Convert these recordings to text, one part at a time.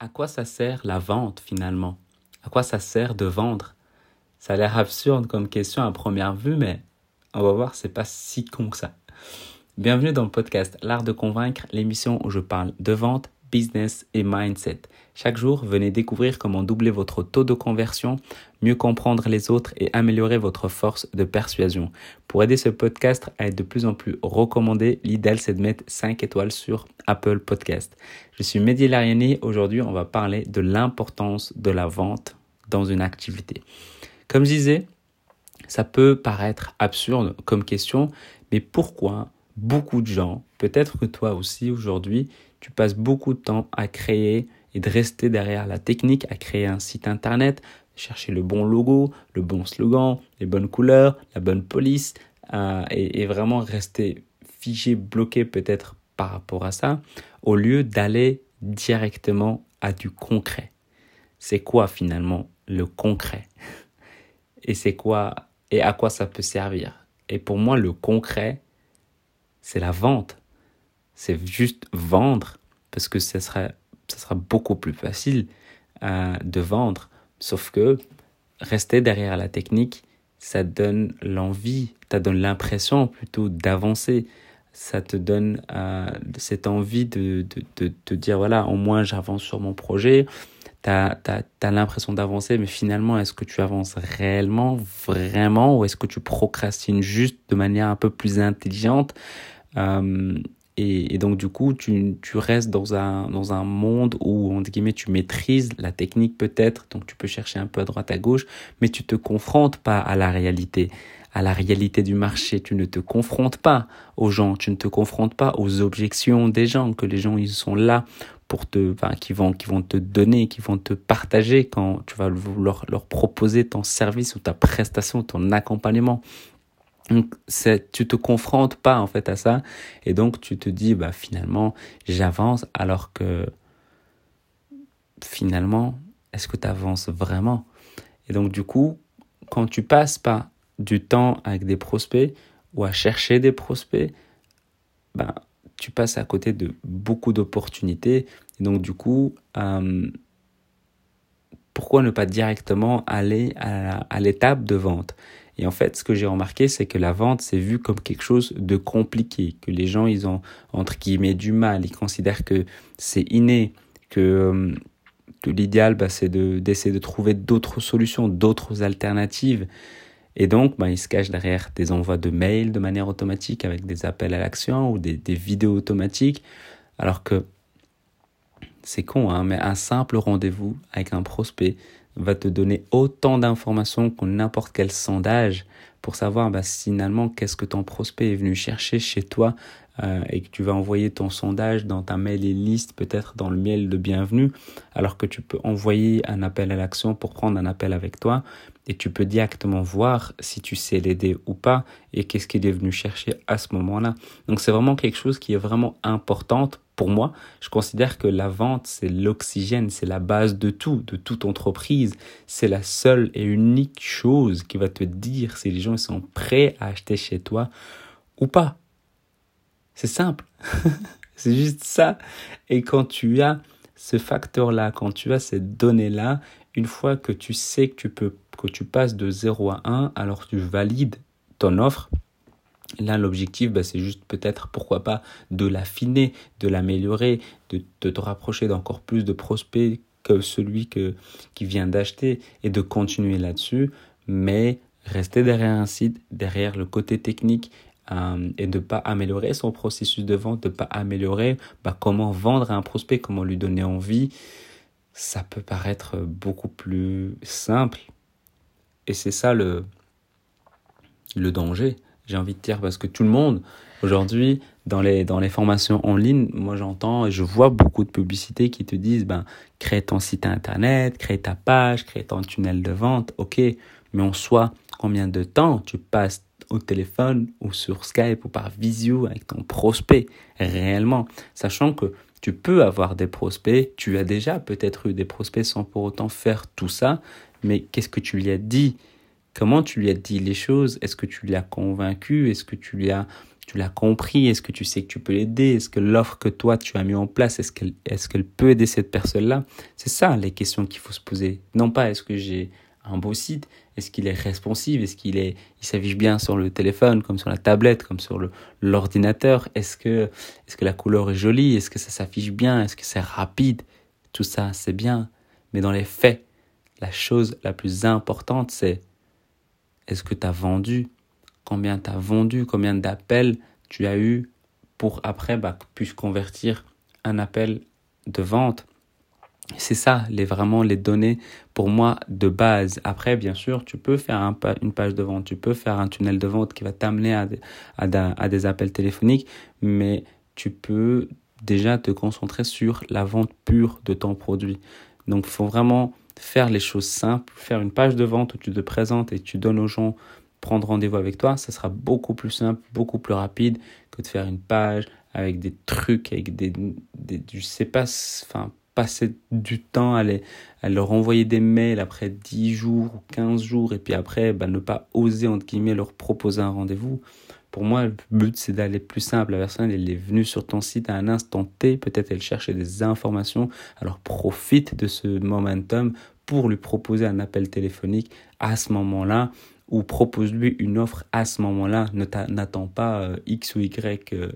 à quoi ça sert la vente finalement? À quoi ça sert de vendre? Ça a l'air absurde comme question à première vue, mais on va voir, c'est pas si con que ça. Bienvenue dans le podcast L'Art de Convaincre, l'émission où je parle de vente, business et mindset. Chaque jour, venez découvrir comment doubler votre taux de conversion, mieux comprendre les autres et améliorer votre force de persuasion. Pour aider ce podcast à être de plus en plus recommandé, l'idéal c'est de mettre 5 étoiles sur Apple Podcast. Je suis Mehdi Lariani. Aujourd'hui, on va parler de l'importance de la vente dans une activité. Comme je disais, ça peut paraître absurde comme question, mais pourquoi beaucoup de gens, peut-être que toi aussi aujourd'hui, tu passes beaucoup de temps à créer et de rester derrière la technique, à créer un site internet, chercher le bon logo, le bon slogan, les bonnes couleurs, la bonne police, euh, et, et, vraiment rester figé, bloqué peut-être par rapport à ça, au lieu d'aller directement à du concret. C'est quoi finalement le concret? Et c'est quoi et à quoi ça peut servir? Et pour moi, le concret, c'est la vente. C'est juste vendre parce que ça sera, ça sera beaucoup plus facile euh, de vendre. Sauf que rester derrière la technique, ça donne l'envie, ça donne l'impression plutôt d'avancer. Ça te donne euh, cette envie de, de, de, dire, voilà, au moins j'avance sur mon projet. Tu as, as, l'impression d'avancer, mais finalement, est-ce que tu avances réellement, vraiment, ou est-ce que tu procrastines juste de manière un peu plus intelligente? Euh, et, donc, du coup, tu, restes dans un, monde où, entre guillemets, tu maîtrises la technique peut-être, donc tu peux chercher un peu à droite, à gauche, mais tu te confrontes pas à la réalité, à la réalité du marché. Tu ne te confrontes pas aux gens, tu ne te confrontes pas aux objections des gens, que les gens, ils sont là pour te, enfin, qui vont, qui vont te donner, qui vont te partager quand tu vas leur proposer ton service ou ta prestation, ton accompagnement. Donc, tu te confrontes pas en fait à ça. Et donc tu te dis bah finalement j'avance alors que finalement est-ce que tu avances vraiment? Et donc du coup quand tu passes pas du temps avec des prospects ou à chercher des prospects, ben tu passes à côté de beaucoup d'opportunités. Et donc du coup pourquoi ne pas directement aller à l'étape de vente? Et en fait, ce que j'ai remarqué, c'est que la vente, c'est vu comme quelque chose de compliqué, que les gens, ils ont, entre guillemets, du mal, ils considèrent que c'est inné, que, euh, l'idéal, bah, c'est d'essayer de, trouver d'autres solutions, d'autres alternatives. Et donc, bah, ils se cachent derrière des envois de mails de manière automatique avec des appels à l'action ou des, des vidéos automatiques, alors que c'est con, hein, mais un simple rendez-vous avec un prospect, va te donner autant d'informations que n'importe quel sondage pour savoir bah, finalement qu'est-ce que ton prospect est venu chercher chez toi euh, et que tu vas envoyer ton sondage dans ta mail et liste, peut-être dans le mail de bienvenue, alors que tu peux envoyer un appel à l'action pour prendre un appel avec toi et tu peux directement voir si tu sais l'aider ou pas et qu'est-ce qu'il est venu chercher à ce moment-là. Donc c'est vraiment quelque chose qui est vraiment importante pour moi, je considère que la vente, c'est l'oxygène, c'est la base de tout, de toute entreprise. C'est la seule et unique chose qui va te dire si les gens sont prêts à acheter chez toi ou pas. C'est simple. c'est juste ça. Et quand tu as ce facteur-là, quand tu as cette donnée-là, une fois que tu sais que tu peux, que tu passes de 0 à 1, alors tu valides ton offre Là, l'objectif, bah, c'est juste peut-être, pourquoi pas, de l'affiner, de l'améliorer, de, te rapprocher d'encore plus de prospects que celui qui vient d'acheter et de continuer là-dessus, mais rester derrière un site, derrière le côté technique euh, et de pas améliorer son processus de vente, de pas améliorer bah, comment vendre à un prospect, comment lui donner envie, ça peut paraître beaucoup plus simple. Et c'est ça le, le danger j'ai envie de dire, parce que tout le monde, aujourd'hui, dans les, dans les formations en ligne, moi j'entends et je vois beaucoup de publicités qui te disent, ben, crée ton site internet, crée ta page, crée ton tunnel de vente, ok, mais en soi, combien de temps tu passes au téléphone ou sur Skype ou par visio avec ton prospect réellement, sachant que tu peux avoir des prospects, tu as déjà peut-être eu des prospects sans pour autant faire tout ça, mais qu'est-ce que tu lui as dit? Comment tu lui as dit les choses? Est-ce que tu l'as convaincu? Est-ce que tu lui as tu l'as compris? Est-ce que tu sais que tu peux l'aider? Est-ce que l'offre que toi tu as mis en place, est-ce qu'elle est qu'elle peut aider cette personne-là? C'est ça les questions qu'il faut se poser. Non pas est-ce que j'ai un beau site, est-ce qu'il est responsive, est-ce qu'il est, il s'affiche bien sur le téléphone, comme sur la tablette, comme sur l'ordinateur, est-ce que, est-ce que la couleur est jolie, est-ce que ça s'affiche bien, est-ce que c'est rapide, tout ça c'est bien, mais dans les faits, la chose la plus importante c'est est-ce que tu as vendu? Combien tu as vendu? Combien d'appels tu as eu pour après bah, puisse convertir un appel de vente? C'est ça, les, vraiment les données pour moi de base. Après, bien sûr, tu peux faire un, une page de vente, tu peux faire un tunnel de vente qui va t'amener à, à, à, des appels téléphoniques, mais tu peux déjà te concentrer sur la vente pure de ton produit. Donc, il faut vraiment faire les choses simples, faire une page de vente où tu te présentes et tu donnes aux gens prendre rendez-vous avec toi, ça sera beaucoup plus simple, beaucoup plus rapide que de faire une page avec des trucs, avec des, des je sais pas, enfin, passer du temps à, à leur envoyer des mails après 10 jours ou 15 jours et puis après bah, ne pas oser entre guillemets leur proposer un rendez-vous. Pour moi, le but c'est d'aller plus simple. La personne elle est venue sur ton site à un instant T, peut-être elle cherchait des informations, alors profite de ce momentum pour lui proposer un appel téléphonique à ce moment-là ou propose-lui une offre à ce moment-là. N'attends pas euh, X ou Y euh,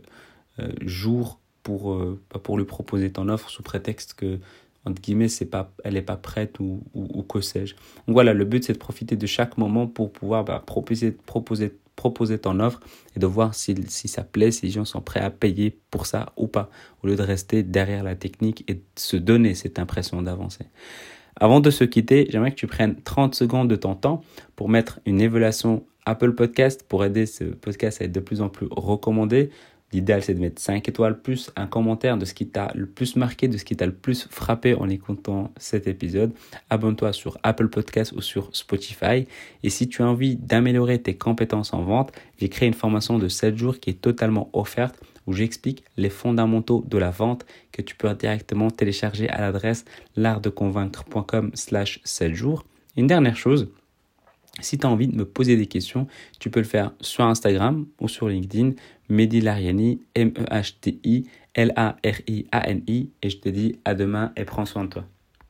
euh, jours pour, euh, pour lui proposer ton offre sous prétexte que, entre guillemets, c'est pas, elle n'est pas prête ou, ou, que sais-je. Donc voilà, le but c'est de profiter de chaque moment pour pouvoir bah, proposer, proposer, proposer ton offre et de voir si, si ça plaît, si les gens sont prêts à payer pour ça ou pas, au lieu de rester derrière la technique et de se donner cette impression d'avancer. Avant de se quitter, j'aimerais que tu prennes 30 secondes de ton temps pour mettre une évaluation Apple Podcast pour aider ce podcast à être de plus en plus recommandé. L'idéal, c'est de mettre 5 étoiles plus un commentaire de ce qui t'a le plus marqué, de ce qui t'a le plus frappé en écoutant cet épisode. Abonne-toi sur Apple Podcast ou sur Spotify. Et si tu as envie d'améliorer tes compétences en vente, j'ai créé une formation de 7 jours qui est totalement offerte où j'explique les fondamentaux de la vente que tu peux directement télécharger à l'adresse l'artdeconvaincre.com slash 7 jours. Une dernière chose, si tu as envie de me poser des questions, tu peux le faire sur Instagram ou sur LinkedIn. Mehdi Lariani, M-E-H-T-I, L-A-R-I-A-N-I. Et je te dis à demain et prends soin de toi.